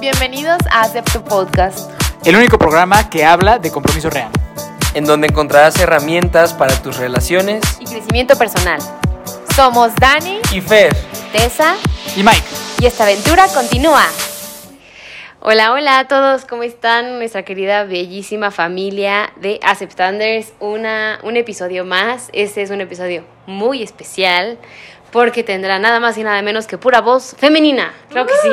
Bienvenidos a Acepto Podcast, el único programa que habla de compromiso real. en donde encontrarás herramientas para tus relaciones y crecimiento personal. Somos Dani, y Fer. Tessa Y Mike, y esta aventura continúa. Hola, hola a todos, ¿cómo están? Nuestra querida, bellísima familia de Aceptanders, una, un episodio más. Este es un episodio muy especial porque tendrá nada más y nada menos que pura voz femenina. Creo que sí.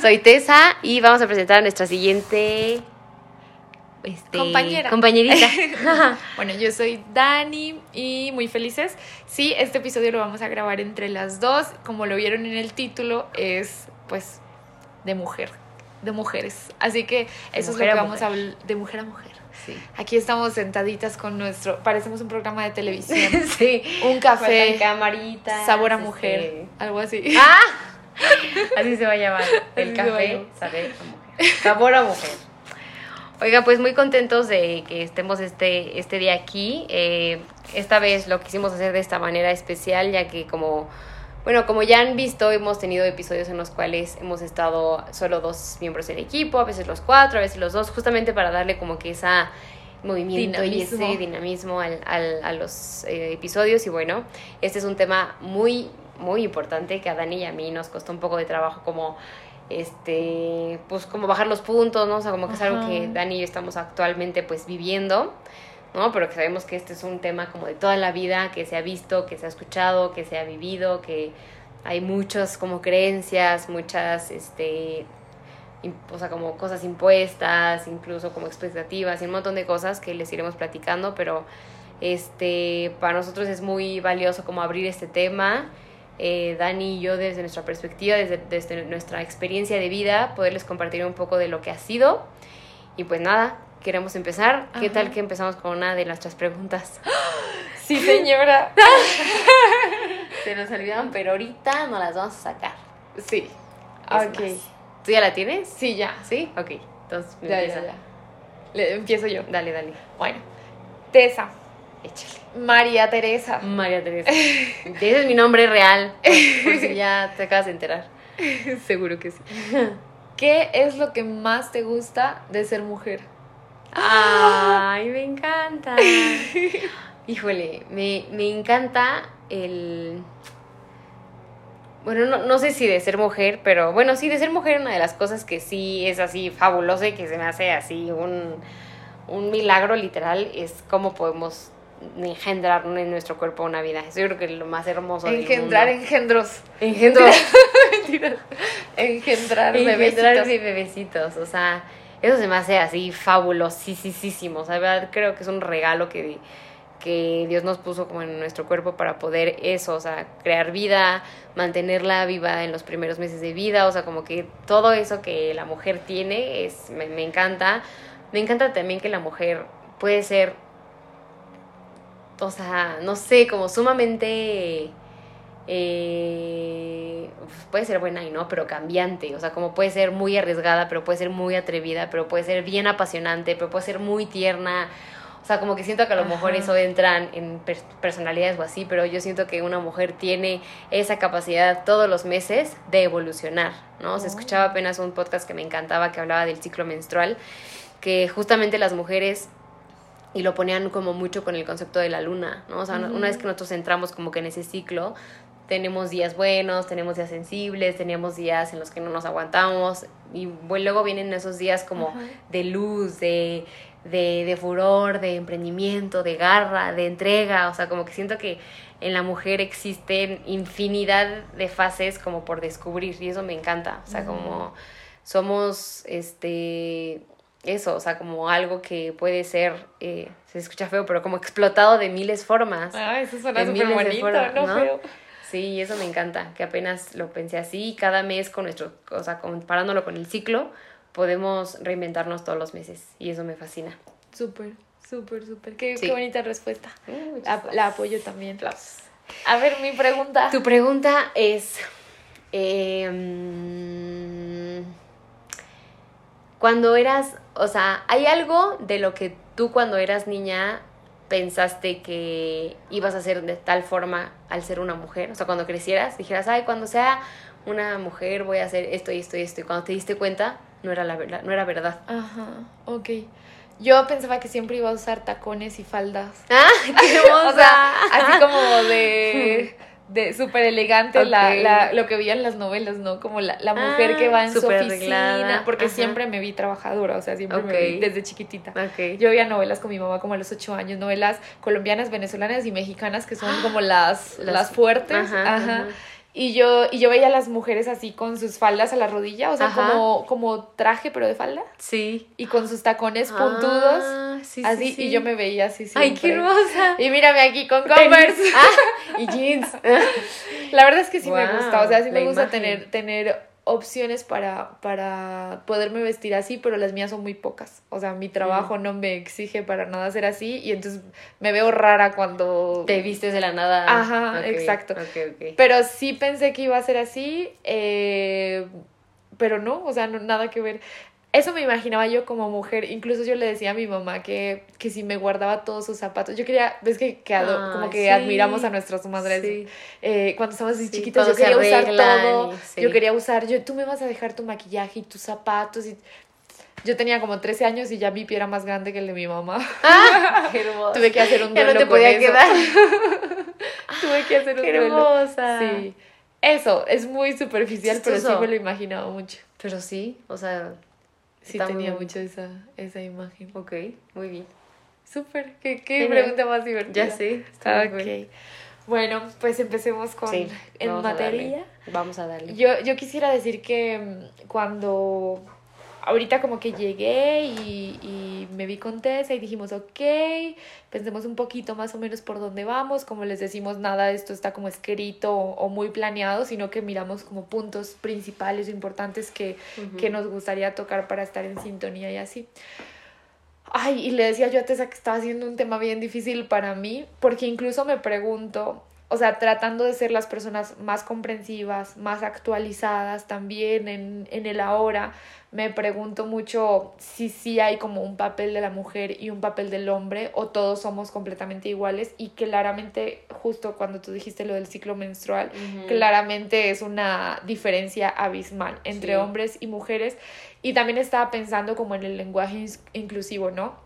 Soy Tessa y vamos a presentar a nuestra siguiente este, Compañera. compañerita. Bueno, yo soy Dani y muy felices. Sí, este episodio lo vamos a grabar entre las dos. Como lo vieron en el título, es pues de mujer, de mujeres. Así que eso es lo que vamos a hablar de mujer a mujer. sí. Aquí estamos sentaditas con nuestro, parecemos un programa de televisión. sí. Un café, Faltan camaritas. sabor a este- mujer, algo así. ¡Ah! Así se va a llamar. El Así café, saber a mujer. Sabor a mujer. Oiga, pues muy contentos de que estemos este, este día aquí. Eh, esta vez lo quisimos hacer de esta manera especial, ya que como, bueno, como ya han visto, hemos tenido episodios en los cuales hemos estado solo dos miembros del equipo, a veces los cuatro, a veces los dos, justamente para darle como que esa movimiento y Dinamismo. ese dinamismo al, al- a los eh, episodios. Y bueno, este es un tema muy, muy importante que a Dani y a mí nos costó un poco de trabajo como este pues como bajar los puntos no o sea como que es algo que Dani y yo estamos actualmente pues viviendo no pero que sabemos que este es un tema como de toda la vida que se ha visto que se ha escuchado que se ha vivido que hay muchas como creencias muchas este o sea, como cosas impuestas, incluso como expectativas y un montón de cosas que les iremos platicando, pero este, para nosotros es muy valioso como abrir este tema. Eh, Dani y yo desde nuestra perspectiva, desde, desde nuestra experiencia de vida, poderles compartir un poco de lo que ha sido. Y pues nada, queremos empezar. ¿Qué Ajá. tal que empezamos con una de nuestras preguntas? Sí, señora. Se nos olvidaron, pero ahorita no las vamos a sacar. Sí. Es ok. más. ¿Tú ya la tienes? Sí, ya. ¿Sí? Ok. Entonces, Ya, ya, ya. Le- empiezo yo. Dale, dale. Bueno. Tessa. Échale. María Teresa. María Teresa. Ese es mi nombre real, por, por si ya te acabas de enterar. Seguro que sí. ¿Qué es lo que más te gusta de ser mujer? Ay, me encanta. Híjole, me, me encanta el... Bueno, no, no sé si de ser mujer, pero bueno, sí, de ser mujer una de las cosas que sí es así fabulosa y que se me hace así un, un milagro literal es cómo podemos engendrar en nuestro cuerpo una vida. Eso yo creo que es lo más hermoso del Engendrar mundo. engendros. Engendro. Mentiras. Engendrar Engendrar bebecitos. bebecitos. O sea, eso se me hace así fabulosísimo. O sea, verdad creo que es un regalo que, que Dios nos puso como en nuestro cuerpo para poder eso, o sea, crear vida, mantenerla viva en los primeros meses de vida. O sea, como que todo eso que la mujer tiene es, me, me encanta. Me encanta también que la mujer puede ser, o sea, no sé, como sumamente eh, puede ser buena y no, pero cambiante, o sea, como puede ser muy arriesgada, pero puede ser muy atrevida, pero puede ser bien apasionante, pero puede ser muy tierna, o sea, como que siento que a lo mejor eso entran en per- personalidades o así, pero yo siento que una mujer tiene esa capacidad todos los meses de evolucionar, ¿no? Se escuchaba apenas un podcast que me encantaba que hablaba del ciclo menstrual, que justamente las mujeres y lo ponían como mucho con el concepto de la luna, ¿no? O sea, una- una vez que nosotros entramos como que en ese ciclo, tenemos días buenos, tenemos días sensibles, teníamos días en los que no nos aguantamos y bueno, luego vienen esos días como de luz, de, de, de furor, de emprendimiento, de garra, de entrega, o sea, como que siento que en la mujer existen infinidad de fases como por descubrir y eso me encanta, o sea, como somos, este, eso, o sea, como algo que puede ser, eh, se escucha feo, pero como explotado de miles formas. Ah, eso suena súper bonito, formas, ¿no? ¿no? Feo. Sí, eso me encanta, que apenas lo pensé así, cada mes con nuestro, o sea, comparándolo con el ciclo, podemos reinventarnos todos los meses y eso me fascina. Súper, súper, súper. Qué, Sí. qué bonita respuesta. Uh, La, la apoyo también. A ver, mi pregunta. Tu pregunta es, eh, mm, cuando eras, o sea, ¿hay algo de lo que tú cuando eras niña pensaste que ibas a ser de tal forma al ser una mujer? O sea, cuando crecieras, dijeras, ay, cuando sea una mujer, voy a hacer esto y esto y esto. Y cuando te diste cuenta, no era, la verdad, no era verdad. Ajá, ok. Yo pensaba que siempre iba a usar tacones y faldas. ¡Ah, qué hermosa! O sea, así como de, de súper elegante la, la, lo que veía en las novelas, ¿no? Como la, la mujer Ah, que va en su oficina. Porque ajá. siempre me vi trabajadora, o sea, siempre me vi desde chiquitita. Yo veía novelas con mi mamá como a los ocho años, novelas colombianas, venezolanas y mexicanas que son como las, las, Las- fuertes. ajá. Y yo, y yo veía a las mujeres así con sus faldas a la rodilla, o sea, Ajá. como, como traje pero de falda. Sí. Y con sus tacones puntudos. Ah, sí, sí, así, sí. y yo me veía así ¡Ay, siempre. qué hermosa! Y mírame aquí con Converse. Ah, y jeans. La verdad es que sí me gusta, o sea, sí me gusta imagen. tener, tener opciones para, para poderme vestir así, pero las mías son muy pocas. O sea, mi trabajo no me exige para nada ser así y entonces me veo rara cuando... Te vistes de la nada. Ajá, exacto. Pero sí pensé que iba a ser así, eh, pero no, o sea, no, nada que ver. Eso me imaginaba yo como mujer. Incluso yo le decía a mi mamá que, que si me guardaba todos sus zapatos. Yo quería, ves que, como que sí. admiramos a nuestras madres. Sí. eh, cuando estábamos así Sí, chiquitas, yo quería usar todo. y-. Yo quería usar, yo, tú me vas a dejar tu maquillaje y tus zapatos. Y... Yo tenía como 13 años y ya mi pie era más grande que el de mi mamá. Ah, qué hermosa. Tuve que hacer un Ya duelo no te podía eso. quedar. Tuve que hacer un Qué duelo. hermosa. Sí. Eso, es muy superficial, pero sí me lo imaginaba mucho. Pero sí, o sea, Sí Está tenía mucho esa, esa imagen. ok, muy bien. Súper, qué, qué pregunta más divertida. Ya sé. está muy Ok. bien. Bueno, pues empecemos con Sí, en vamos a materia. darle. Vamos a darle. Yo, yo quisiera decir que mm, cuando ahorita como que llegué y, y me vi con Tessa y dijimos, ok, pensemos un poquito más o menos por dónde vamos, como les decimos, nada de esto está como escrito o, o muy planeado, sino que miramos como puntos principales o importantes que, que nos gustaría tocar para estar en sintonía y así. Ay, y le decía yo a Tessa que estaba haciendo un tema bien difícil para mí, porque incluso me pregunto, o sea, tratando de ser las personas más comprensivas, más actualizadas también en, en el ahora, me pregunto mucho si sí hay como un papel de la mujer y un papel del hombre o todos somos completamente iguales y claramente justo cuando tú dijiste lo del ciclo menstrual, claramente es una diferencia abismal entre Sí. hombres y mujeres y también estaba pensando como en el lenguaje inclusivo, ¿no?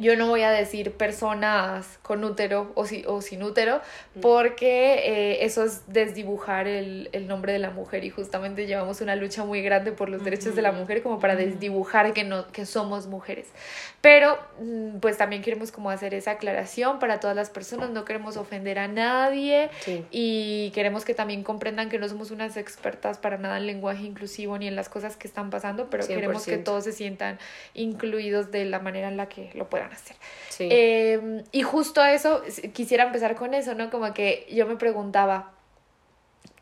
Yo no voy a decir personas con útero o, si- o sin útero porque eh, eso es desdibujar el, el nombre de la mujer y justamente llevamos una lucha muy grande por los derechos de la mujer como para desdibujar que, no, que somos mujeres. Pero mm, pues también queremos como hacer esa aclaración para todas las personas, no queremos ofender a nadie Sí. y queremos que también comprendan que no somos unas expertas para nada en lenguaje inclusivo ni en las cosas que están pasando, pero queremos que 100%. todos se sientan incluidos de la manera en la que lo puedan hacer. Sí. Eh, y justo eso, quisiera empezar con eso, ¿no? Como que yo me preguntaba,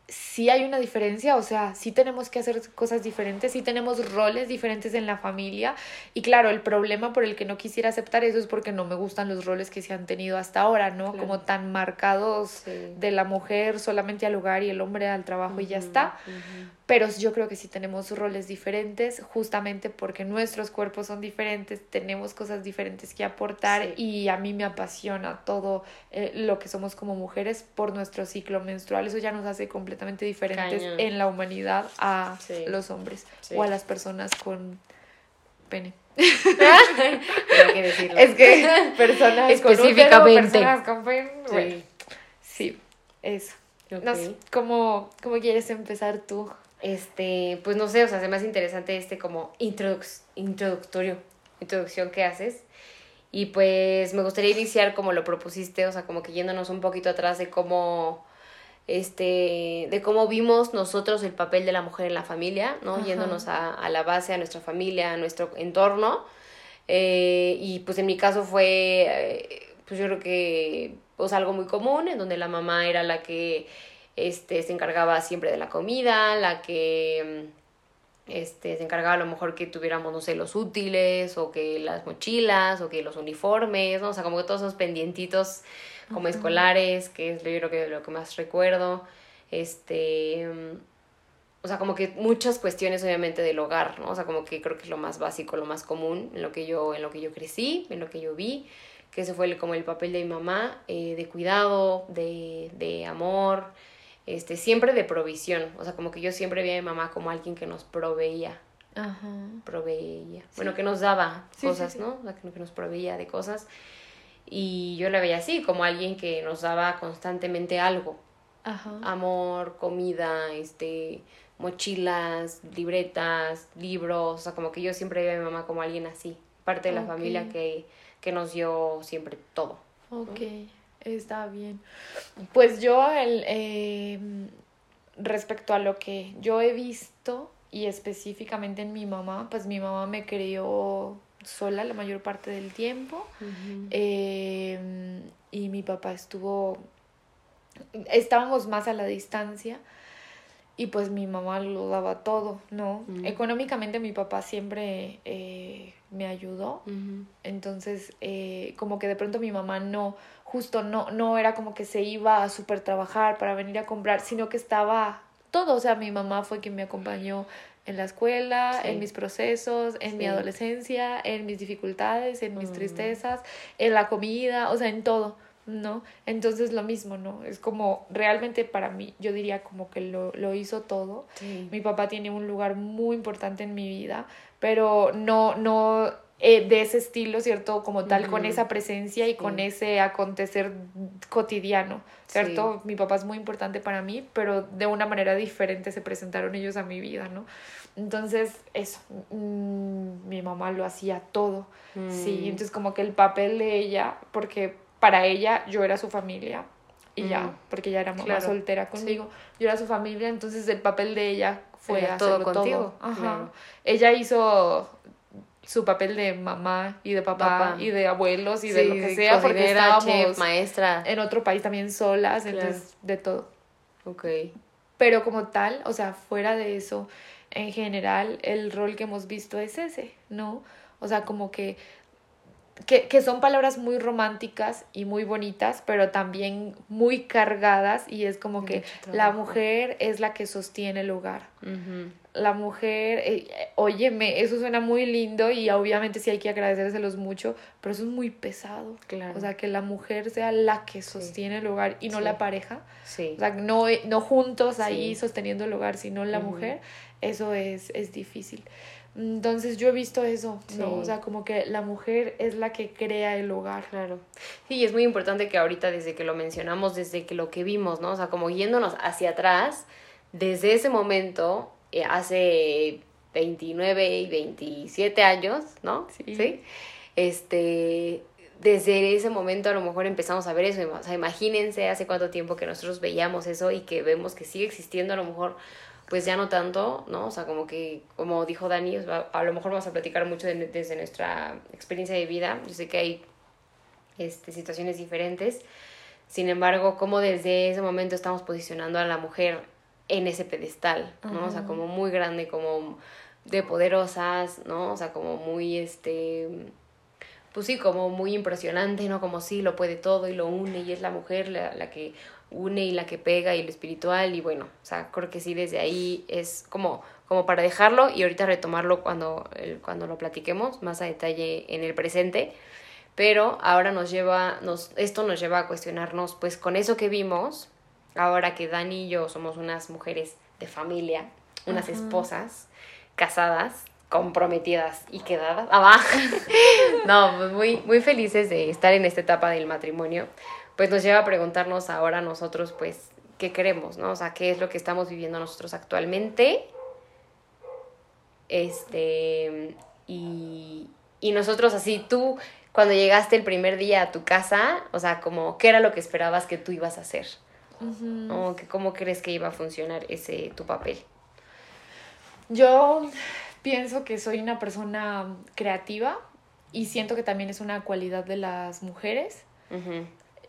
si hay una diferencia, o sea, sí tenemos que hacer cosas diferentes, sí tenemos roles diferentes en la familia. Y claro, el problema por el que no quisiera aceptar eso es porque no me gustan los roles que se han tenido hasta ahora, ¿no? Claro. Como tan marcados Sí. de la mujer solamente al hogar y el hombre al trabajo y ya está. Pero yo creo que sí tenemos roles diferentes, justamente porque nuestros cuerpos son diferentes, tenemos cosas diferentes que aportar Sí. y a mí me apasiona todo eh, lo que somos como mujeres por nuestro ciclo menstrual. Eso ya nos hace completamente diferentes en la humanidad a Sí. los hombres Sí. o a las personas con pene. Tengo que decirlo. Es que personas con útero, Específicamente. personas con pene. Bueno, Sí. eso. No ¿cómo, ¿Cómo quieres empezar tú? Este, pues no sé, o sea, se me hace interesante este como introduc- introductorio, introducción que haces. Y pues me gustaría iniciar como lo propusiste, o sea, como que yéndonos un poquito atrás de cómo, este, de cómo vimos nosotros el papel de la mujer en la familia, ¿no? Ajá. Yéndonos a, a la base, a nuestra familia, a nuestro entorno. Eh, y pues en mi caso fue, eh, pues yo creo que, pues algo muy común, en donde la mamá era la que este, se encargaba siempre de la comida, la que mm, este, se encargaba a lo mejor que tuviéramos, no sé, los útiles, o que las mochilas, o que los uniformes, ¿no? O sea, como que todos esos pendientitos como escolares, que es yo creo que lo que más recuerdo. Este, mm, o sea, como que muchas cuestiones obviamente del hogar, ¿no? O sea, como que creo que es lo más básico, lo más común en lo que yo, en lo que yo crecí, en lo que yo vi, que ese fue el- como el papel de mi mamá, eh, de cuidado, de, de amor, este, siempre de provisión, o sea, como que yo siempre vi a mi mamá como alguien que nos proveía, Ajá. proveía, bueno, que nos daba Sí, cosas, sí. ¿no? O sea, que que nos proveía de cosas. Y yo la veía así, como alguien que nos daba constantemente algo, Ajá. amor, comida, este, mochilas, libretas, libros, o sea, como que yo siempre vi a mi mamá como alguien así, parte de la familia que, que nos dio siempre todo. Ok, está bien. Pues yo, el, eh, respecto a lo que yo he visto y específicamente en mi mamá, pues mi mamá me crió sola la mayor parte del tiempo eh, y mi papá estuvo, estábamos más a la distancia y pues mi mamá lo daba todo, ¿no? Económicamente mi papá siempre eh, me ayudó, entonces, eh, como que de pronto mi mamá no, justo no, no era como que se iba a super trabajar para venir a comprar, sino que estaba todo. O sea, mi mamá fue quien me acompañó en la escuela, Sí. en mis procesos, en mi adolescencia, en mis dificultades, en mis Mm. tristezas, en la comida, o sea, en todo. ¿No? Entonces lo mismo, ¿no? Es como realmente para mí, yo diría como que lo, lo hizo todo. Sí. Mi papá tiene un lugar muy importante en mi vida, pero no, no eh, de ese estilo, ¿cierto? Como tal, con esa presencia y con Sí. ese acontecer cotidiano, ¿cierto? Sí. Mi papá es muy importante para mí, pero de una manera diferente se presentaron ellos a mi vida, ¿no? Entonces, eso, mm, mi mamá lo hacía todo, sí, Mm. entonces como que el papel de ella, porque para ella yo era su familia. Y ya, porque ella era mamá Claro. soltera conmigo. Yo era su familia, entonces el papel de ella fue Era hacerlo todo contigo, Ajá. claro. Ella hizo su papel de mamá y de papá, Papá. y de abuelos y de lo que sea, porque estábamos chef, maestra. en otro país también solas, Claro. entonces de todo. Ok. Pero como tal, o sea, fuera de eso, en general, el rol que hemos visto es ese, ¿no? O sea, como que, que, que son palabras muy románticas y muy bonitas, pero también muy cargadas y es como que la mujer es la que sostiene el hogar. La mujer, eh, óyeme, eso suena muy lindo y obviamente sí hay que agradecérselos mucho, pero eso es muy pesado. Claro. O sea, que la mujer sea la que sostiene el hogar y no Sí. la pareja. Sí. O sea, no, no juntos ahí sosteniendo el hogar, sino la mujer, eso es, es difícil. Entonces yo he visto eso, ¿no? Sí. O sea, como que la mujer es la que crea el hogar. Claro. Sí, es muy importante que ahorita desde que lo mencionamos, desde que lo que vimos, ¿no? O sea, como yéndonos hacia atrás, desde ese momento, eh, hace 29 y 27 años, ¿no? Sí. Este, desde ese momento a lo mejor empezamos a ver eso. O sea, imagínense hace cuánto tiempo que nosotros veíamos eso y que vemos que sigue existiendo, a lo mejor pues ya no tanto, ¿no? O sea, como que, como dijo Dani, a lo mejor vamos a platicar mucho de- desde nuestra experiencia de vida. Yo sé que hay este, situaciones diferentes. Sin embargo, como desde ese momento estamos posicionando a la mujer en ese pedestal, ¿no? O sea, como muy grande, como de poderosas, ¿no? O sea, como muy, este, pues sí, como muy impresionante, ¿no? Como sí, lo puede todo y lo une y es la mujer la, la que une y la que pega y lo espiritual y bueno, o sea, creo que sí desde ahí es como, como para dejarlo y ahorita retomarlo cuando, cuando lo platiquemos más a detalle en el presente, pero ahora nos lleva, nos, esto nos lleva a cuestionarnos pues con eso que vimos, ahora que Dani y yo somos unas mujeres de familia, unas Ajá. esposas, casadas, comprometidas y quedadas. Ah, va. no, pues muy, muy felices de estar en esta etapa del matrimonio. Pues nos lleva a preguntarnos ahora nosotros, pues, qué queremos, ¿no? O sea, qué es lo que estamos viviendo nosotros actualmente. Este, y, y nosotros así, tú, cuando llegaste el primer día a tu casa, o sea, como, ¿qué era lo que esperabas que tú ibas a hacer? Que ¿Cómo crees que iba a funcionar ese tu papel? Yo pienso que soy una persona creativa y siento que también es una cualidad de las mujeres.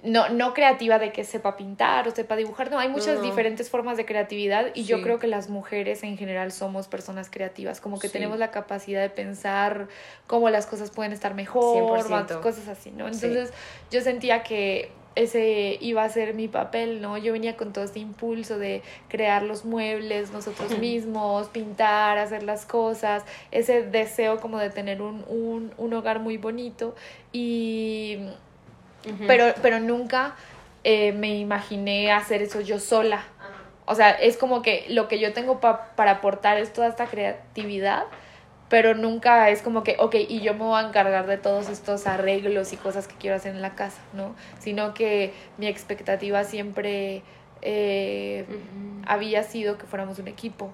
No, no creativa de que sepa pintar o sepa dibujar, no, hay muchas No. diferentes formas de creatividad y yo creo que las mujeres en general somos personas creativas, como que Sí. tenemos la capacidad de pensar cómo las cosas pueden estar mejor, 100%. más cosas así, ¿no? Sí. Entonces yo sentía que ese iba a ser mi papel, ¿no? Yo venía con todo este impulso de crear los muebles nosotros mismos, pintar, hacer las cosas, ese deseo como de tener un, un, un hogar muy bonito y pero, pero nunca eh, me imaginé hacer eso yo sola, O sea, es como que lo que yo tengo pa- para aportar es toda esta creatividad, pero nunca es como que, ok, y yo me voy a encargar de todos estos arreglos y cosas que quiero hacer en la casa, ¿no? Sino que mi expectativa siempre eh, había sido que fuéramos un equipo,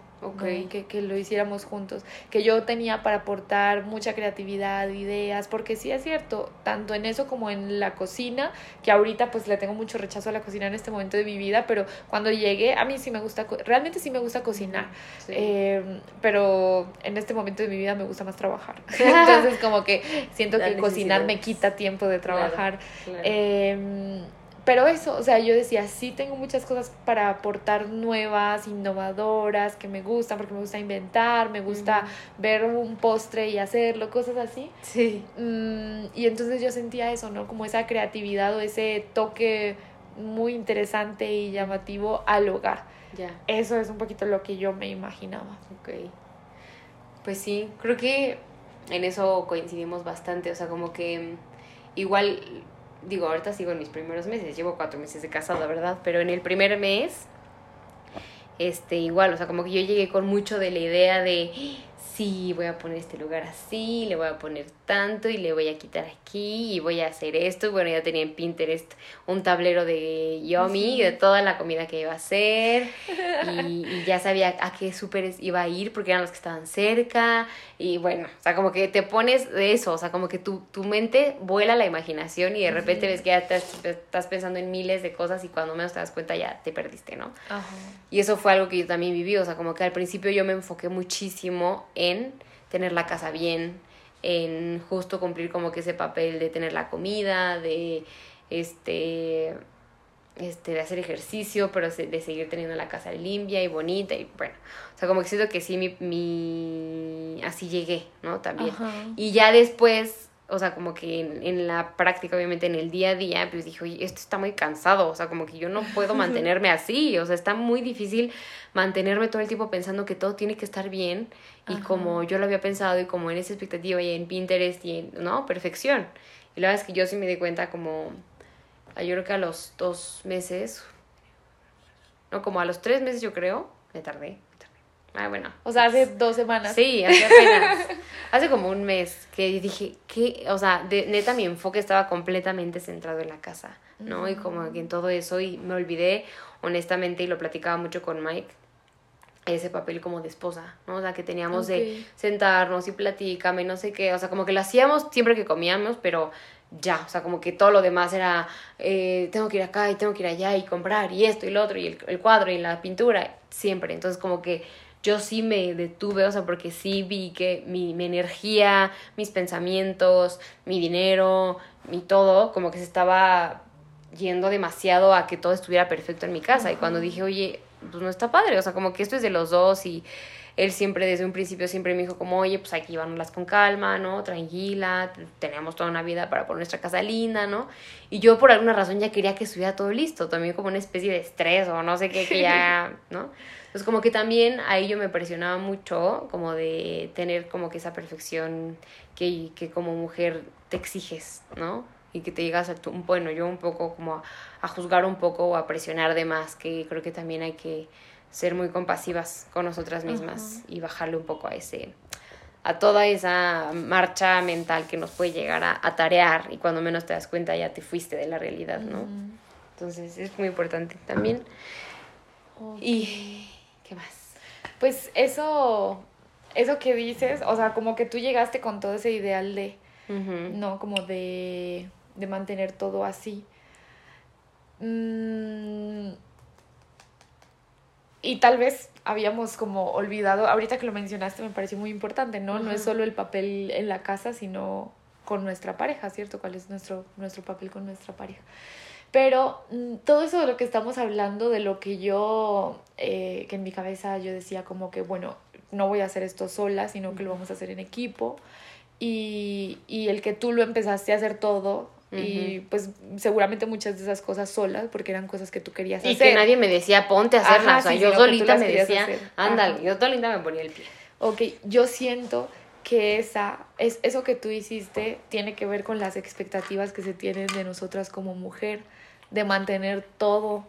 que, que lo hiciéramos juntos, que yo tenía para aportar mucha creatividad, ideas, porque sí es cierto, tanto en eso como en la cocina, que ahorita pues le tengo mucho rechazo a la cocina en este momento de mi vida, pero cuando llegué, a mí sí me gusta, realmente sí me gusta cocinar, Sí. eh, pero en este momento de mi vida me gusta más trabajar. Entonces como que siento La que cocinar me quita tiempo de trabajar. claro. Em, pero eso, o sea, yo decía, sí tengo muchas cosas para aportar nuevas, innovadoras, que me gustan, porque me gusta inventar, me gusta ver un postre y hacerlo, cosas así. sí. Mm, y entonces yo sentía eso, ¿no? Como esa creatividad o ese toque muy interesante y llamativo al hogar. Ya. Eso es un poquito lo que yo me imaginaba. Ok. Pues sí, creo que en eso coincidimos bastante. O sea, como que mm, igual, digo, ahorita sigo en mis primeros meses, llevo cuatro meses de casada, ¿verdad? Pero en el primer mes, este, igual, o sea, como que yo llegué con mucho de la idea de, sí, voy a poner este lugar así, le voy a poner tanto y le voy a quitar aquí y voy a hacer esto. Y bueno, ya tenía en Pinterest un tablero de Yomi, de toda la comida que iba a hacer y, y ya sabía a qué súperes iba a ir porque eran los que estaban cerca y bueno, o sea, como que te pones de eso, o sea, como que tu, tu mente vuela la imaginación y de repente ves que ya te- estás pensando en miles de cosas y cuando menos te das cuenta ya te perdiste, ¿no? Ajá. Y eso fue algo que yo también viví, o sea, como que al principio yo me enfoqué muchísimo en tener la casa bien, en justo cumplir como que ese papel de tener la comida, de este este de hacer ejercicio, pero de seguir teniendo la casa limpia y bonita y bueno, o sea, como que siento que sí mi, mi así llegué, ¿no? También. Ajá. Y ya después, o sea, como que en, en la práctica, obviamente en el día a día, pues dije, oye, esto está muy cansado, o sea, como que yo no puedo mantenerme así, o sea, está muy difícil mantenerme todo el tiempo pensando que todo tiene que estar bien y Ajá. como yo lo había pensado y como en esa expectativa y en Pinterest y en, ¿no? Perfección. Y la verdad es que yo sí me di cuenta como, yo creo que a los dos meses, no, como a los tres meses yo creo, me tardé. Ah, bueno. O sea, hace dos semanas. Sí, hace apenas. hace como un mes que dije, ¿qué? O sea, de, neta mi enfoque estaba completamente centrado en la casa, ¿no? Y como que en todo eso y me olvidé, honestamente, y lo platicaba mucho con Mike, ese papel como de esposa, ¿no? O sea, que teníamos de sentarnos y platícame, no sé qué, o sea, como que lo hacíamos siempre que comíamos, pero ya, o sea, como que todo lo demás era, eh, tengo que ir acá y tengo que ir allá y comprar y esto y lo otro y el, el cuadro y la pintura, siempre. Entonces, como que yo sí me detuve, o sea, porque sí vi que mi, mi energía, mis pensamientos, mi dinero, mi todo, como que se estaba yendo demasiado a que todo estuviera perfecto en mi casa. Y cuando dije, oye, pues no está padre, o sea, como que esto es de los dos y él siempre desde un principio siempre me dijo como, oye, pues que llevárnoslas con calma, ¿no? Tranquila, teníamos toda una vida para poner nuestra casa linda, ¿no? Y yo por alguna razón ya quería que estuviera todo listo, también como una especie de estrés o no sé qué, que ya, ¿no? Entonces como que también ahí yo me presionaba mucho como de tener como que esa perfección que, que como mujer te exiges, ¿no? Y que te llegas a tu, bueno, yo un poco como a, a juzgar un poco o a presionar de más, que creo que también hay que ser muy compasivas con nosotras mismas y bajarle un poco a ese a toda esa marcha mental que nos puede llegar a atarear y cuando menos te das cuenta ya te fuiste de la realidad, ¿no? Entonces es muy importante también. ¿Y qué más? Pues eso, eso que dices, o sea, como que tú llegaste con todo ese ideal de, no, como de, de mantener todo así. Mm, y tal vez habíamos como olvidado, ahorita que lo mencionaste me pareció muy importante, ¿no? No es solo el papel en la casa, sino con nuestra pareja, ¿cierto? ¿Cuál es nuestro, nuestro papel con nuestra pareja? Pero mm, todo eso de lo que estamos hablando, de lo que yo, eh, que en mi cabeza yo decía como que, bueno, no voy a hacer esto sola, sino que lo vamos a hacer en equipo. Y, y el que tú lo empezaste a hacer todo, y pues seguramente muchas de esas cosas solas, porque eran cosas que tú querías Y hacer. que nadie me decía, ponte a hacerlas. Ajá, o sea, sí, yo solita me decía, hacer. ándale, Ajá. yo solita me ponía el pie. Ok, yo siento que esa, es, eso que tú hiciste tiene que ver con las expectativas que se tienen de nosotras como mujer, de mantener todo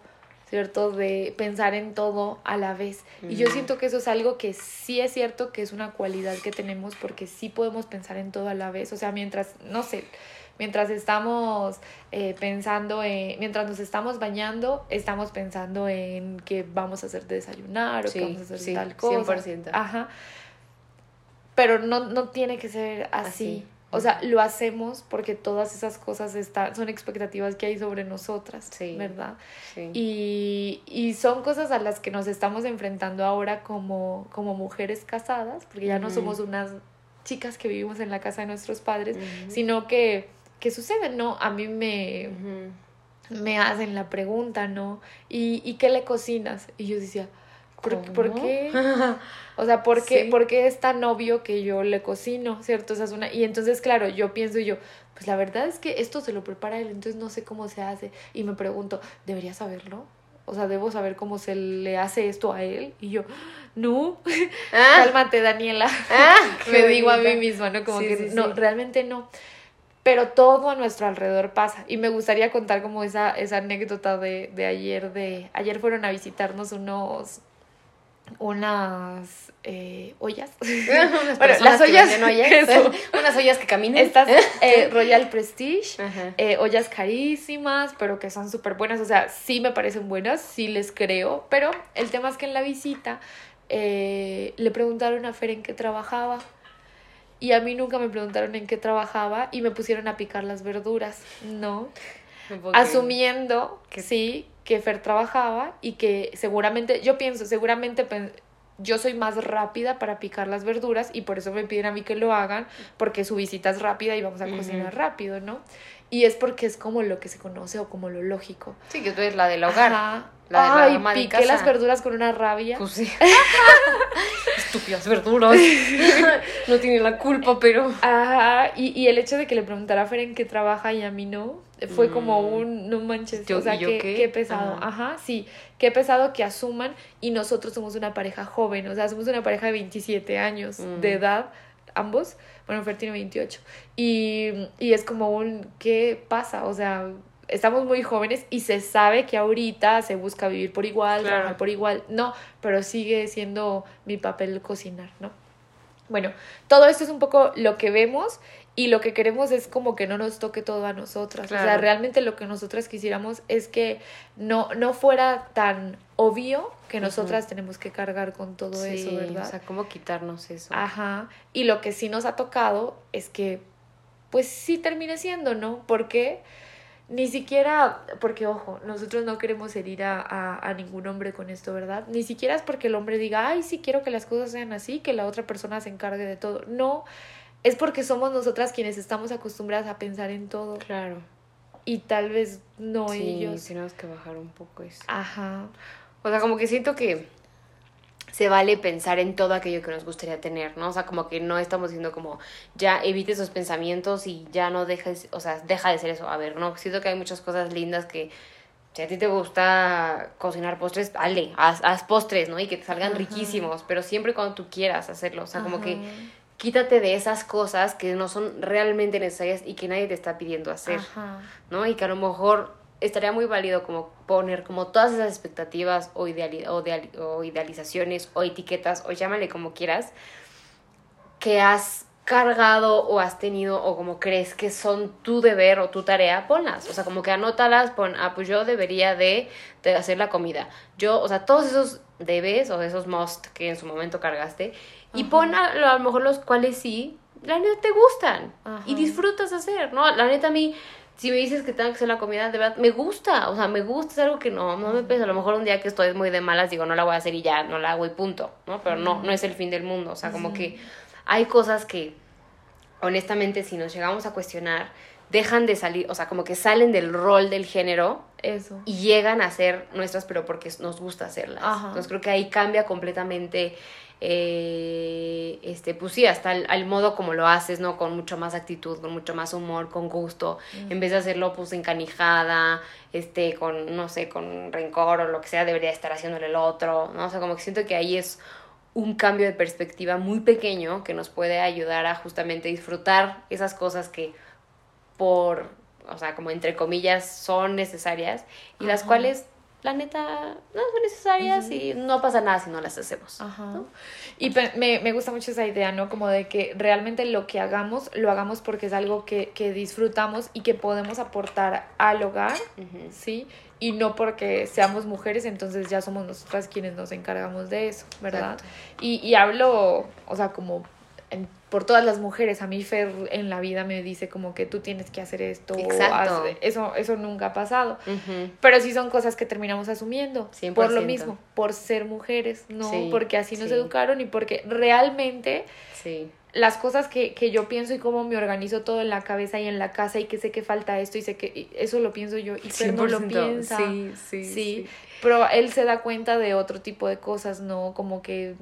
¿cierto? De pensar en todo a la vez. Y yo siento que eso es algo que sí es cierto que es una cualidad que tenemos porque sí podemos pensar en todo a la vez. O sea, mientras, no sé, mientras estamos eh, pensando en, mientras nos estamos bañando, estamos pensando en qué vamos a hacer de desayunar o Sí, qué vamos a hacer sí, tal cosa. 100%. Ajá. Pero no, no tiene que ser así. Así. O sea, lo hacemos porque todas esas cosas están, son expectativas que hay sobre nosotras, Sí. ¿verdad? Sí. Y, y son cosas a las que nos estamos enfrentando ahora como, como mujeres casadas, porque ya no somos unas chicas que vivimos en la casa de nuestros padres, sino que, que sucede, ¿no? A mí me, me hacen la pregunta, ¿no? ¿Y, y qué le cocinas? Y yo decía, ¿por, ¿por qué? O sea, ¿por qué, Sí. por qué es tan obvio que yo le cocino, cierto? Esa es una... Y entonces, claro, yo pienso y yo, pues la verdad es que esto se lo prepara él, entonces no sé cómo se hace. Y me pregunto, ¿debería saberlo? O sea, ¿debo saber cómo se le hace esto a él? Y yo, no, Ah, cálmate, Daniela. ah, me digo a mí misma, ¿no? Como Sí, que sí, no, realmente no. Pero todo a nuestro alrededor pasa. Y me gustaría contar como esa, esa anécdota de, de ayer, de ayer fueron a visitarnos unos unas eh, ollas. Unas Bueno, las que ollas, eso. Unas ollas que caminan. Estas eh, Royal Prestige, eh, ollas carísimas, pero que son súper buenas. O sea, sí me parecen buenas, sí les creo. Pero el tema es que en la visita eh, le preguntaron a Fer en qué trabajaba. Y a mí nunca me preguntaron en qué trabajaba y me pusieron a picar las verduras, ¿no? Asumiendo Que- sí, que Fer trabajaba y que seguramente, yo pienso, seguramente yo soy más rápida para picar las verduras y por eso me piden a mí que lo hagan, porque su visita es rápida y vamos a cocinar rápido, ¿no? Y es porque es como lo que se conoce o como lo lógico. Sí, que tú eres la del hogar. Ajá. la de la Ay, de piqué casa. las verduras con una rabia. Pues sí. Estúpidas verduras. no tienen la culpa, pero. Ajá, y, y el hecho de que le preguntara a Fer en qué trabaja y a mí no, fue como Mm. un, no manches, Yo- o sea, ¿y yo qué, qué? qué pesado, Ajá. ajá. sí, qué pesado que asuman y nosotros somos una pareja joven, o sea, somos una pareja de 27 años Mm. de edad, ambos, bueno, Fer tiene 28, y, y es como un, ¿qué pasa? O sea, estamos muy jóvenes y se sabe que ahorita se busca vivir por igual, Claro. trabajar por igual, no, pero sigue siendo mi papel cocinar, ¿no? Bueno, todo esto es un poco lo que vemos y lo que queremos es como que no nos toque todo a nosotras. O sea, realmente lo que nosotras quisiéramos es que no, no fuera tan obvio que nosotras tenemos que cargar con todo eso, Sí, ¿verdad? O sea, ¿cómo quitarnos eso? Ajá. Y lo que sí nos ha tocado es que, pues sí termine siendo, ¿no? Porque ni siquiera, porque ojo, nosotros no queremos herir a, a, a ningún hombre con esto, ¿verdad? Ni siquiera es porque el hombre diga, ay, sí quiero que las cosas sean así, que la otra persona se encargue de todo. No, es porque somos nosotras quienes estamos acostumbradas a pensar en todo Claro. y tal vez no sí, ellos. tenemos que bajar un poco eso. Ajá. O sea, como que siento que se vale pensar en todo aquello que nos gustaría tener, ¿no? O sea, como que no estamos diciendo como ya evite esos pensamientos y ya no dejes, o sea, deja de ser eso. A ver, no, siento que hay muchas cosas lindas que si a ti te gusta cocinar postres, dale, haz, haz postres, ¿no? Y que te salgan Ajá. riquísimos, pero siempre cuando tú quieras hacerlo, o sea, como que. Quítate de esas cosas que no son realmente necesarias y que nadie te está pidiendo hacer. Ajá. ¿no? Y que a lo mejor estaría muy válido como poner como todas esas expectativas o, ideali- o, o idealizaciones o etiquetas o llámale como quieras que has cargado o has tenido o como crees que son tu deber o tu tarea, ponlas. O sea, como que anótalas, pon, ah, pues yo debería de, de hacer la comida. Yo, o sea, todos esos debes o esos must que en su momento cargaste y pon a, a lo mejor los cuales sí, la neta te gustan Ajá. y disfrutas hacer, ¿no? La neta a mí, si me dices que tengo que hacer la comida, de verdad, me gusta, o sea, me gusta, es algo que no, no me pesa. A lo mejor un día que estoy muy de malas, digo, no la voy a hacer y ya, no la hago y punto, ¿no? Pero no, no es el fin del mundo, o sea, como que hay cosas que, honestamente, si nos llegamos a cuestionar, dejan de salir, o sea, como que salen del rol del género Eso. y llegan a ser nuestras, pero porque nos gusta hacerlas. Ajá. Entonces creo que ahí cambia completamente, eh, este, pues sí, hasta el, al modo como lo haces, ¿no? Con mucho más actitud, con mucho más humor, con gusto, en vez de hacerlo pues encanijada, este, con, no sé, con rencor o lo que sea, debería estar haciéndole el otro, ¿no? O sea, como que siento que ahí es un cambio de perspectiva muy pequeño que nos puede ayudar a justamente disfrutar esas cosas que por, o sea, como entre comillas, son necesarias y las cuales la neta, no son necesarias y no pasa nada si no las hacemos. Ajá. ¿no? Y me, me gusta mucho esa idea, ¿no? Como de que realmente lo que hagamos, lo hagamos porque es algo que, que disfrutamos y que podemos aportar al hogar. ¿sí? Y no porque seamos mujeres, entonces ya somos nosotras quienes nos encargamos de eso, ¿verdad? Y, y hablo, o sea, como en- por todas las mujeres. A mí Fer en la vida me dice como que tú tienes que hacer esto. o Exacto. haz- eso, eso nunca ha pasado. Pero sí son cosas que terminamos asumiendo. 100%. Por lo mismo, por ser mujeres, no Sí, porque así nos sí. educaron y porque realmente Sí. las cosas que, que yo pienso y cómo me organizo todo en la cabeza y en la casa y que sé que falta esto y sé que y eso lo pienso yo y Fer no lo 100%. piensa. Sí, sí. Pero él se da cuenta de otro tipo de cosas, ¿no? Como que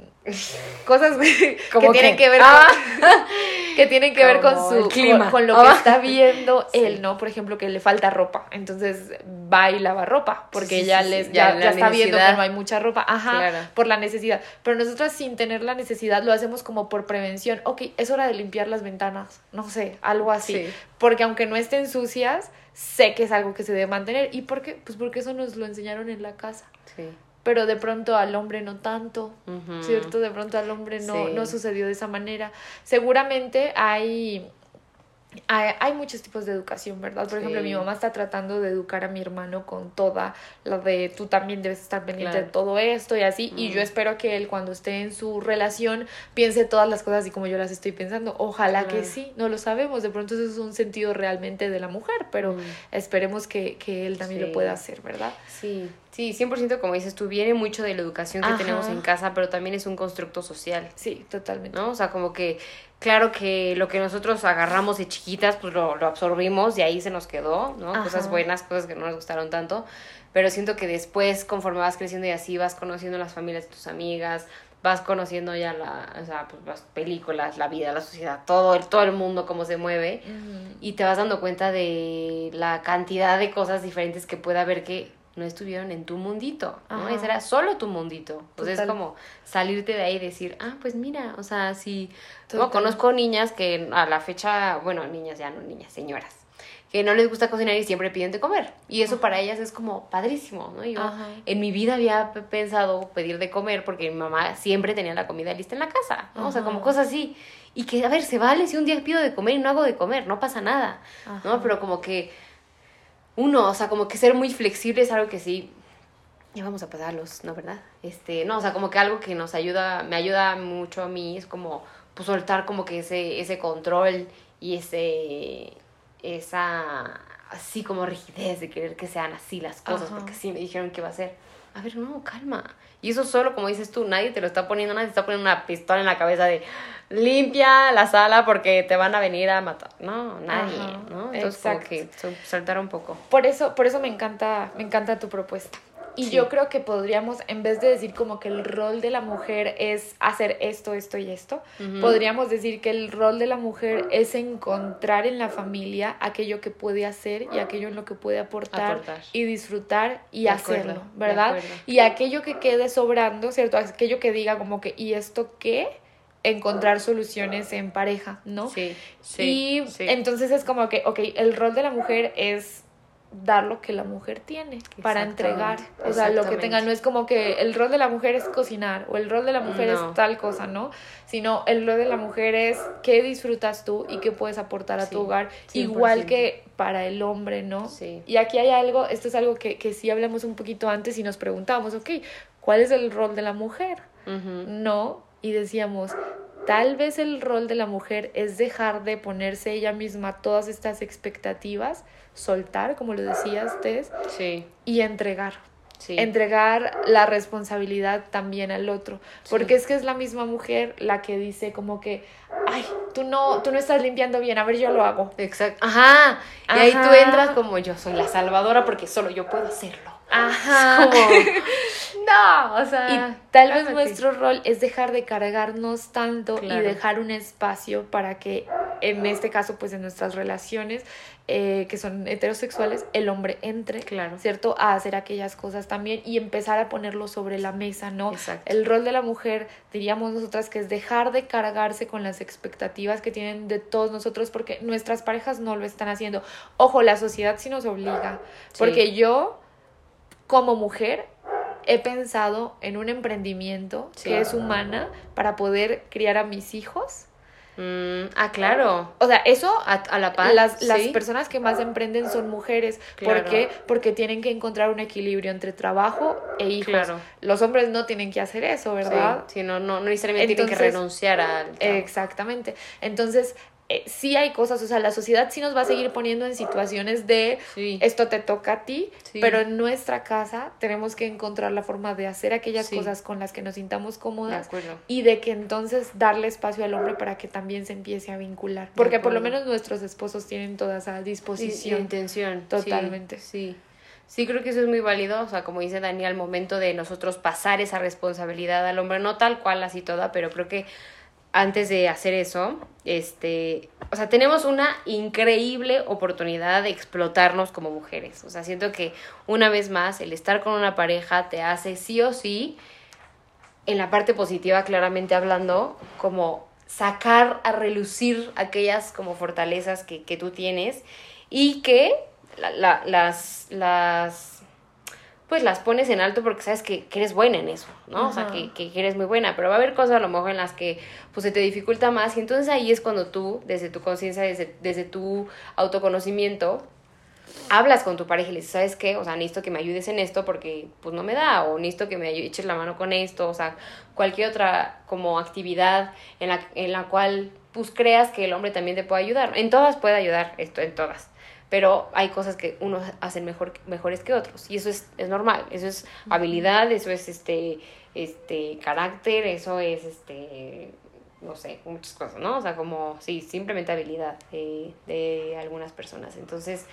cosas que, Como que tienen que- que ver Ah. con, que tienen que ver con su clima. Con, con lo Ah. que está viendo Sí. él, ¿no? Por ejemplo, que le falta ropa, entonces va y lava ropa porque Sí, ya les ya, ya ya la está viendo que no hay mucha ropa, ajá, Claro. por la necesidad. Pero nosotras sin tener la necesidad lo hacemos como por prevención. Ok, es hora de limpiar las ventanas, no sé, algo así. Sí. Porque aunque no estén sucias, sé que es algo que se debe mantener. ¿Y por qué? Pues porque eso nos lo enseñaron en la casa. Sí. Pero de pronto al hombre no tanto. ¿cierto? De pronto al hombre no, Sí. no sucedió de esa manera. Seguramente hay, hay, muchos tipos de educación, ¿verdad? Por ejemplo, mi mamá está tratando de educar a mi hermano con toda la de tú también debes estar pendiente Claro. de todo esto y así. Y Mm. yo espero que él cuando esté en su relación piense todas las cosas así como yo las estoy pensando. Ojalá que sí, no lo sabemos. De pronto eso es un sentido realmente de la mujer, pero Mm. esperemos que, que él también Sí. lo pueda hacer, ¿verdad? Sí, sí, 100% como dices tú, viene mucho de la educación que Ajá. tenemos en casa, pero también es un constructo social, Sí, totalmente. ¿no? O sea, como que, claro que lo que nosotros agarramos de chiquitas, pues lo, lo absorbimos y ahí se nos quedó, ¿no? Ajá. Cosas buenas, cosas que no nos gustaron tanto, pero siento que después, conforme vas creciendo y así, vas conociendo las familias de tus amigas, vas conociendo ya la, o sea, pues las películas, la vida, la sociedad, todo el, todo el mundo, cómo se mueve, y te vas dando cuenta de la cantidad de cosas diferentes que puede haber que no estuvieron en tu mundito, ¿no? Ese era solo tu mundito. Entonces es como salirte de ahí y decir, ah, pues mira, o sea, si... No, conozco niñas que a la fecha, bueno, niñas ya no niñas, señoras, que no les gusta cocinar y siempre piden de comer. Y eso para ellas es como padrísimo, ¿no? Yo Ajá. en mi vida había pensado pedir de comer porque mi mamá siempre tenía la comida lista en la casa, ¿no? O sea, como cosas así. Y que, a ver, se vale si un día pido de comer y no hago de comer, no pasa nada. ¿no? Pero como que uno, o sea, como que ser muy flexible es algo que sí, ya vamos a pasarlos, ¿no? ¿Verdad? Este, no, o sea, como que algo que nos ayuda, me ayuda mucho a mí es como, pues soltar como que ese, ese control y ese, esa, así como rigidez de querer que sean así las cosas, Ajá. porque así me dijeron que iba a ser. A ver, no, calma. Y eso solo, como dices tú, nadie te lo está poniendo, nadie te está poniendo una pistola en la cabeza de limpia la sala porque te van a venir a matar. No, nadie, Ajá, ¿no? Entonces, como que sol- soltar un poco. Por eso, por eso me encanta, me encanta tu propuesta. Y Sí. yo creo que podríamos, en vez de decir como que el rol de la mujer es hacer esto, esto y esto, podríamos decir que el rol de la mujer es encontrar en la familia aquello que puede hacer y aquello en lo que puede aportar, Aportar. y disfrutar y De hacerlo, ¿verdad? Y aquello que quede sobrando, ¿cierto? Aquello que diga como que, ¿y esto qué? Encontrar soluciones en pareja, ¿no? Sí, sí. y sí. entonces es como que, ok, el rol de la mujer es dar lo que la mujer tiene para entregar. O sea, lo que tenga, no es como que el rol de la mujer es cocinar o el rol de la mujer No. es tal cosa, ¿no? Sino el rol de la mujer es qué disfrutas tú y qué puedes aportar a Sí, tu hogar, 100%. igual que para el hombre, ¿no? Sí. Y aquí hay algo, esto es algo que, que sí hablamos un poquito antes y nos preguntábamos, ok, ¿cuál es el rol de la mujer? No, y decíamos, tal vez el rol de la mujer es dejar de ponerse ella misma todas estas expectativas, soltar, como lo decías, Tess, Sí, y entregar. sí. Entregar la responsabilidad también al otro. Porque es que es la misma mujer la que dice como que, ay, tú no, tú no estás limpiando bien, a ver, yo lo hago. Exacto. Ajá. Y ahí tú entras como yo soy la salvadora porque solo yo puedo hacerlo. Ajá. Como, no, o sea. Y tal vez nuestro rol es dejar de cargarnos tanto Claro. y dejar un espacio para que, en este caso, pues en nuestras relaciones eh, que son heterosexuales, el hombre entre, Claro. ¿cierto? A hacer aquellas cosas también y empezar a ponerlo sobre la mesa, ¿no? Exacto. El rol de la mujer, diríamos nosotras, que es dejar de cargarse con las expectativas que tienen de todos nosotros porque nuestras parejas no lo están haciendo. Ojo, la sociedad sí nos obliga, Sí. porque yo como mujer he pensado en un emprendimiento Sí. que es humana para poder criar a mis hijos. Mm, ah, claro. O sea, eso A, a la paz. las, las personas que más emprenden son mujeres. Claro. ¿Por qué? Porque tienen que encontrar un equilibrio entre trabajo e hijos. Claro. Los hombres no tienen que hacer eso, ¿verdad? Sí, sí, no, no, no necesariamente tienen que renunciar al trabajo. Exactamente. Entonces, eh, sí hay cosas, o sea, la sociedad sí nos va a seguir poniendo en situaciones de Sí. esto te toca a ti, Sí. pero en nuestra casa tenemos que encontrar la forma de hacer aquellas Sí. cosas con las que nos sintamos cómodas y de que entonces darle espacio al hombre para que también se empiece a vincular. Porque por lo menos nuestros esposos tienen toda esa disposición. intención. Totalmente. Sí, sí. creo que eso es muy válido. O sea, como dice Dani, al momento de nosotros pasar esa responsabilidad al hombre, no tal cual así toda, pero creo que antes de hacer eso, este, o sea, tenemos una increíble oportunidad de explotarnos como mujeres. O sea, siento que una vez más el estar con una pareja te hace sí o sí, en la parte positiva claramente hablando, como sacar a relucir aquellas como fortalezas que, que tú tienes y que la- la- las, las pues las pones en alto porque sabes que, que eres buena en eso, ¿no? O sea, que, que eres muy buena, pero va a haber cosas a lo mejor en las que pues se te dificulta más y entonces ahí es cuando tú, desde tu conciencia, desde, desde tu autoconocimiento, hablas con tu pareja y le dices, ¿sabes qué? O sea, necesito que me ayudes en esto porque pues no me da, o necesito que me eches la mano con esto, o sea, cualquier otra como actividad en la, en la cual pues creas que el hombre también te puede ayudar. En todas puede ayudar, esto, en todas. Pero hay cosas que unos hacen mejor, mejores que otros. Y eso es, es normal. Eso es habilidad, eso es este, este carácter, eso es este no sé, muchas cosas, ¿no? O sea, como, sí, simplemente habilidad de, de algunas personas. Entonces,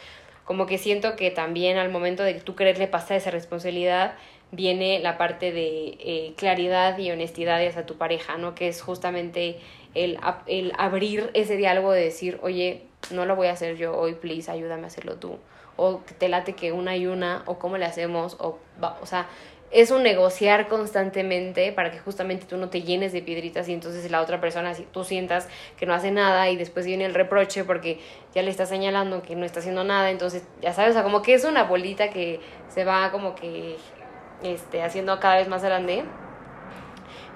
como que siento que también al momento de tú quererle pasar esa responsabilidad, viene la parte de eh, claridad y honestidad hacia tu pareja, ¿no? Que es justamente el, el abrir ese diálogo de decir, oye, no lo voy a hacer yo hoy, please, ayúdame a hacerlo tú. O te late que una y una, o cómo le hacemos, o, va- o sea, es un negociar constantemente para que justamente tú no te llenes de piedritas y entonces la otra persona, si tú sientas que no hace nada y después viene el reproche porque ya le está señalando que no está haciendo nada, entonces ya sabes, o sea, como que es una bolita que se va como que este, haciendo cada vez más grande,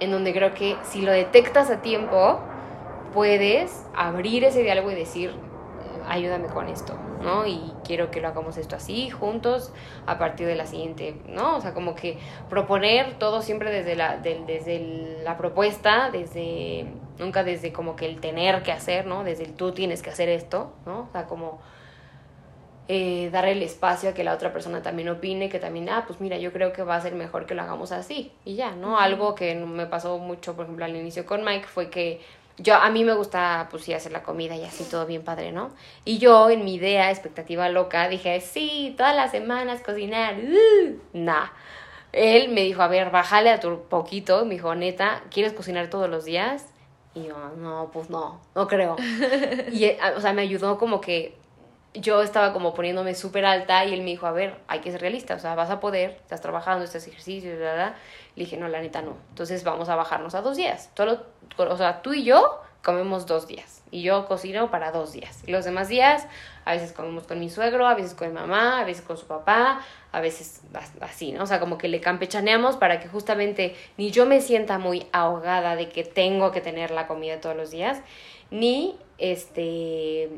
en donde creo que si lo detectas a tiempo, puedes abrir ese diálogo y decir, ayúdame con esto, ¿no? Y quiero que lo hagamos esto así, juntos, a partir de la siguiente, ¿no? O sea, como que proponer todo siempre desde la, del- desde la propuesta, desde, nunca desde como que el tener que hacer, ¿no? Desde el tú tienes que hacer esto, ¿no? O sea, como eh, dar el espacio a que la otra persona también opine, que también, ah, pues mira, yo creo que va a ser mejor que lo hagamos así, y ya, ¿no? Algo que me pasó mucho, por ejemplo, al inicio con Mike fue que yo, a mí me gusta, pues sí, hacer la comida y así, todo bien padre, ¿no? Y yo, en mi idea, expectativa loca, dije, sí, todas las semanas cocinar, uh, nah. Él me dijo, a ver, bájale a tu poquito, me dijo, neta, ¿quieres cocinar todos los días? Y yo, no, pues no, no creo. Y, eh, o sea, me ayudó como que yo estaba como poniéndome súper alta y él me dijo, a ver, hay que ser realista, o sea, vas a poder, estás trabajando, estás ejercicio, bla. Le dije, no, la neta no. Entonces vamos a bajarnos a dos días. Solo, o sea, tú y yo comemos dos días. Y yo cocino para dos días. Y los demás días, a veces comemos con mi suegro, a veces con mi mamá, a veces con su papá, a veces as- así, ¿no? O sea, como que le campechaneamos para que justamente ni yo me sienta muy ahogada de que tengo que tener la comida todos los días, ni este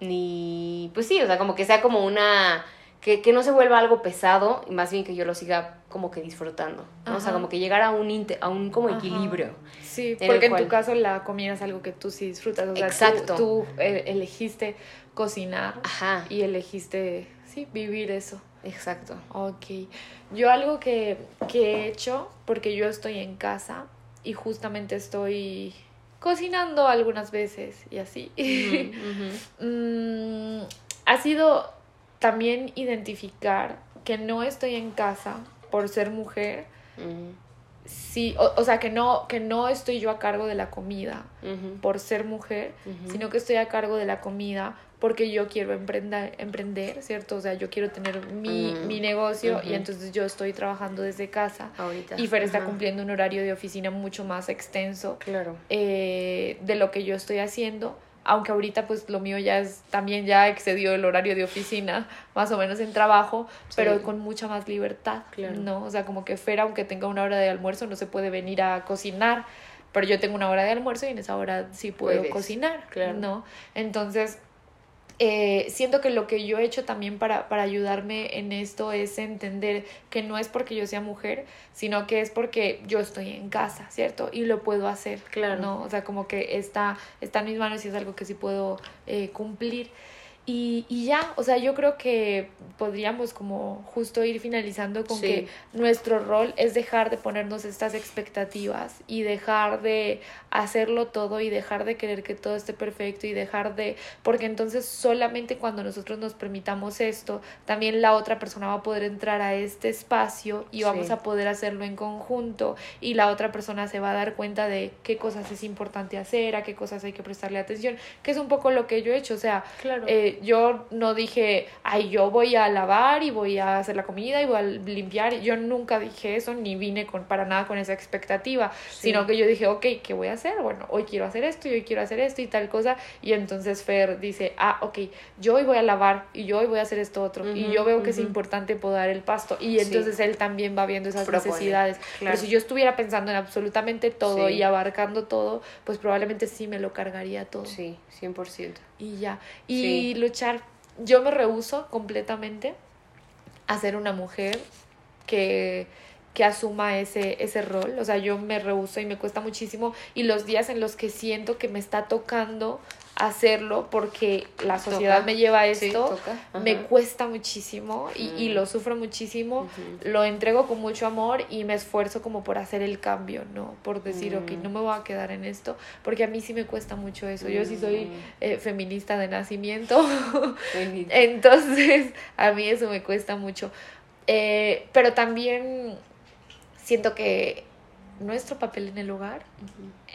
ni pues sí, o sea, como que sea como una que, que no se vuelva algo pesado y más bien que yo lo siga como que disfrutando, ¿no? O sea, como que llegar a un a un como Ajá. equilibrio. Sí, en porque en tu caso la comida es algo que tú sí disfrutas. O sea, tú- Exacto. Tú, eh, elegiste cocinar Ajá, y elegiste, sí, vivir eso. exacto. Ok. Yo algo que, que he hecho, porque yo estoy en casa y justamente estoy cocinando algunas veces y así. Mm, ha sido también identificar que no estoy en casa por ser mujer. Sí, o, o sea, que no, que no estoy yo a cargo de la comida por ser mujer, sino que estoy a cargo de la comida porque yo quiero emprender, emprender ¿cierto? O sea, yo quiero tener mi, Mm. mi negocio y entonces yo estoy trabajando desde casa Ahorita. y Fer está cumpliendo un horario de oficina mucho más extenso Claro. eh, de lo que yo estoy haciendo. Aunque ahorita pues lo mío ya es, también ya excedió el horario de oficina, más o menos en trabajo, pero con mucha más libertad, ¿no? O sea, como que Fer, aunque tenga una hora de almuerzo, no se puede venir a cocinar, pero yo tengo una hora de almuerzo y en esa hora sí puedo cocinar, ¿no? Entonces, eh, siento que lo que yo he hecho también para, para ayudarme en esto es entender que no es porque yo sea mujer, sino que es porque yo estoy en casa, ¿cierto? Y lo puedo hacer, claro. ¿no? O sea, como que está, está en mis manos y es algo que sí puedo eh, cumplir. Y, y, ya, o sea, yo creo que podríamos como justo ir finalizando con que nuestro rol es dejar de ponernos estas expectativas y dejar de hacerlo todo y dejar de querer que todo esté perfecto y dejar de, porque entonces solamente cuando nosotros nos permitamos esto, también la otra persona va a poder entrar a este espacio y vamos a poder hacerlo en conjunto y la otra persona se va a dar cuenta de qué cosas es importante hacer, a qué cosas hay que prestarle atención, que es un poco lo que yo he hecho, o sea, claro. Eh, yo no dije, ay, yo voy a lavar y voy a hacer la comida y voy a limpiar. Yo nunca dije eso, ni vine con, para nada con esa expectativa, sino que yo dije, ok, ¿qué voy a hacer? Bueno, hoy quiero hacer esto y hoy quiero hacer esto y tal cosa. Y entonces Fer dice, ah, ok, yo hoy voy a lavar y yo hoy voy a hacer esto otro. y yo veo que es importante podar el pasto. Y entonces él también va viendo esas necesidades. Pero si yo estuviera pensando en absolutamente todo y abarcando todo, pues probablemente sí me lo cargaría todo. Sí, 100% y ya. Y luchar, yo me rehuso completamente a ser una mujer que, que asuma ese, ese rol. O sea, yo me rehuso y me cuesta muchísimo. Y los días en los que siento que me está tocando hacerlo porque la sociedad me lleva a esto, me cuesta muchísimo y, y, lo sufro muchísimo, lo entrego con mucho amor y me esfuerzo como por hacer el cambio, ¿no? Por decir, ok, mm. no me voy a quedar en esto, porque a mí sí me cuesta mucho eso. Yo sí soy mm. eh, feminista de nacimiento, entonces a mí eso me cuesta mucho. Eh, pero también siento que nuestro papel en el hogar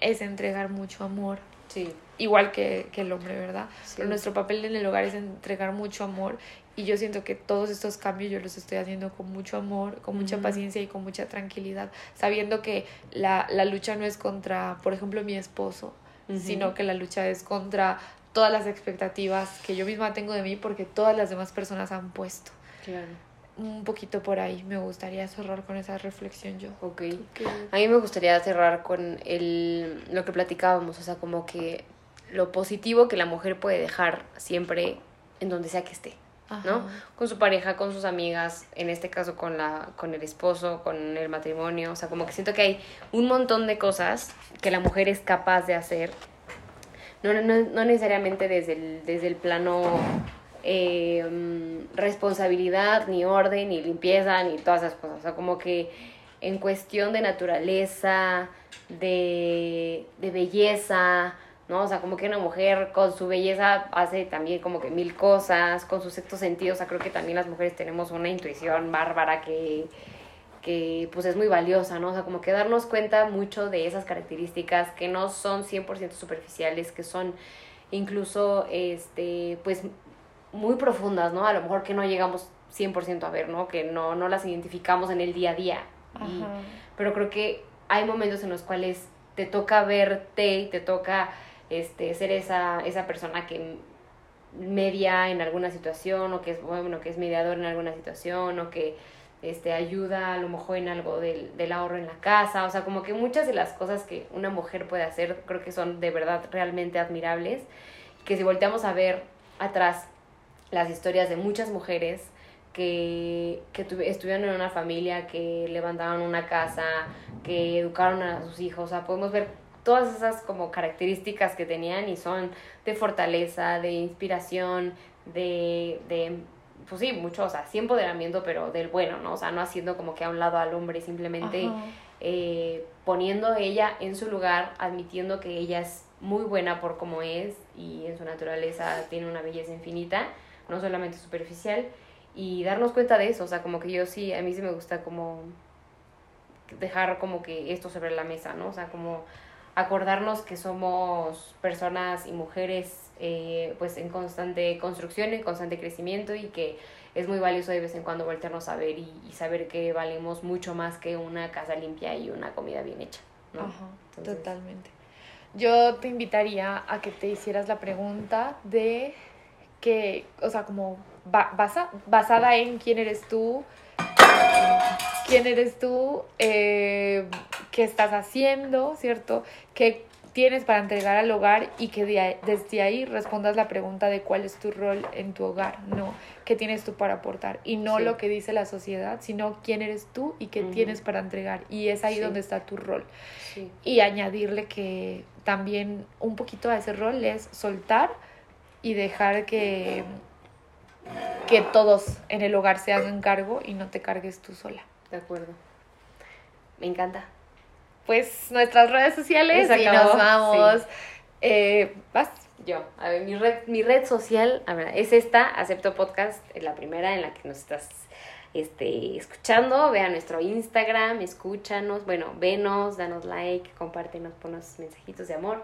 es entregar mucho amor. Sí igual que, que el hombre, ¿verdad? Pero nuestro papel en el hogar es entregar mucho amor y yo siento que todos estos cambios yo los estoy haciendo con mucho amor, con mucha paciencia y con mucha tranquilidad, sabiendo que la, la lucha no es contra, por ejemplo, mi esposo, sino que la lucha es contra todas las expectativas que yo misma tengo de mí porque todas las demás personas han puesto. Claro un poquito por ahí. Me gustaría cerrar con esa reflexión yo. Ok. A mí me gustaría cerrar con el, lo que platicábamos, o sea, como que lo positivo que la mujer puede dejar siempre en donde sea que esté, ¿no? Con su pareja, con sus amigas, en este caso con, la, con el esposo, con el matrimonio, o sea, como que siento que hay un montón de cosas que la mujer es capaz de hacer, no, no, necesariamente desde el, desde el plano eh, responsabilidad, ni orden, ni limpieza, ni todas esas cosas, o sea, como que en cuestión de naturaleza, de, de belleza, ¿no? O sea, como que una mujer con su belleza hace también como que mil cosas, con sus sexto sentidos, o sea, creo que también las mujeres tenemos una intuición bárbara que, que pues es muy valiosa, ¿no? O sea, como que darnos cuenta mucho de esas características que no son 100% superficiales, que son incluso, este, pues muy profundas, ¿no? A lo mejor que no llegamos 100% a ver, ¿no? Que no, no las identificamos en el día a día. pero creo que hay momentos en los cuales te toca verte y te toca este, ser esa, esa persona que media en alguna situación o que es bueno que es mediador en alguna situación o que este ayuda a lo mejor en algo del, del ahorro en la casa o sea como que muchas de las cosas que una mujer puede hacer creo que son de verdad realmente admirables que si volteamos a ver atrás las historias de muchas mujeres que, que estuvieron en una familia, que levantaron una casa, que educaron a sus hijos, o sea, podemos ver todas esas como características que tenían y son de fortaleza, de inspiración, de, de pues sí, mucho, o sea, sí empoderamiento, pero del bueno, ¿no? O sea, no haciendo como que a un lado al hombre, simplemente eh, poniendo ella en su lugar, admitiendo que ella es muy buena por como es y en su naturaleza tiene una belleza infinita, no solamente superficial, y darnos cuenta de eso, o sea, como que yo sí, a mí sí me gusta como dejar como que esto sobre la mesa, ¿no? O sea, como acordarnos que somos personas y mujeres eh, pues en constante construcción, en constante crecimiento y que es muy valioso de vez en cuando voltearnos a ver y, saber que valemos mucho más que una casa limpia y una comida bien hecha. ¿no? totalmente. yo te invitaría a que te hicieras la pregunta de que, o sea, como ba- basa- basada en quién eres tú, quién eres tú, eh, qué estás haciendo, ¿cierto? ¿Qué tienes para entregar al hogar y que de ahí- desde ahí respondas la pregunta de cuál es tu rol en tu hogar, no, qué tienes tú para aportar y no Sí. lo que dice la sociedad, sino quién eres tú y qué tienes para entregar y es ahí Sí. donde está tu rol Sí. y añadirle que también un poquito a ese rol es soltar y dejar que que todos en el hogar se hagan cargo y no te cargues tú sola. De acuerdo. Me encanta. Pues nuestras redes sociales y nos vamos. Eh, ¿Vas? Yo, a ver, mi red, mi red social, a ver, es esta, Acepto Podcast, es la primera en la que nos estás este, escuchando. Ve a nuestro Instagram, escúchanos, bueno, venos, danos like, compártenos, ponos mensajitos de amor.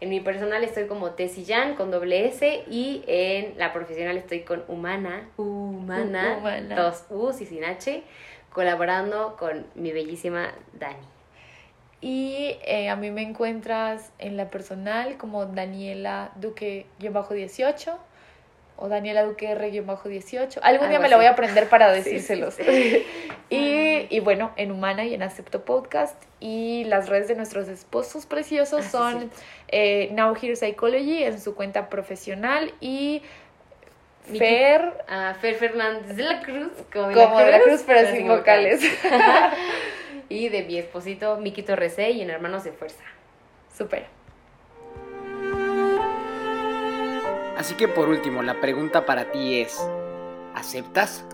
En mi personal estoy como Tessillán con doble S y en la profesional estoy con Humana, Humana, Humana. dos U's y sin H, colaborando con mi bellísima Dani. Y eh, a mí me encuentras en la personal como Daniela Duque-18 o Daniela Duque R-18. Algún día me lo voy a aprender para Sí, sí, decírselos. sí. y, y bueno, en Humana y en Acepto Podcast. Y las redes de nuestros esposos preciosos Ah, son eh, Now Here Psychology en su cuenta profesional y Fer a Fer Fernández de la Cruz, como de, como de la cruz, pero sin vocales. y de mi esposito Miquito Recé y en Hermanos de Fuerza. Súper. Así que por último, la pregunta para ti es, ¿aceptas?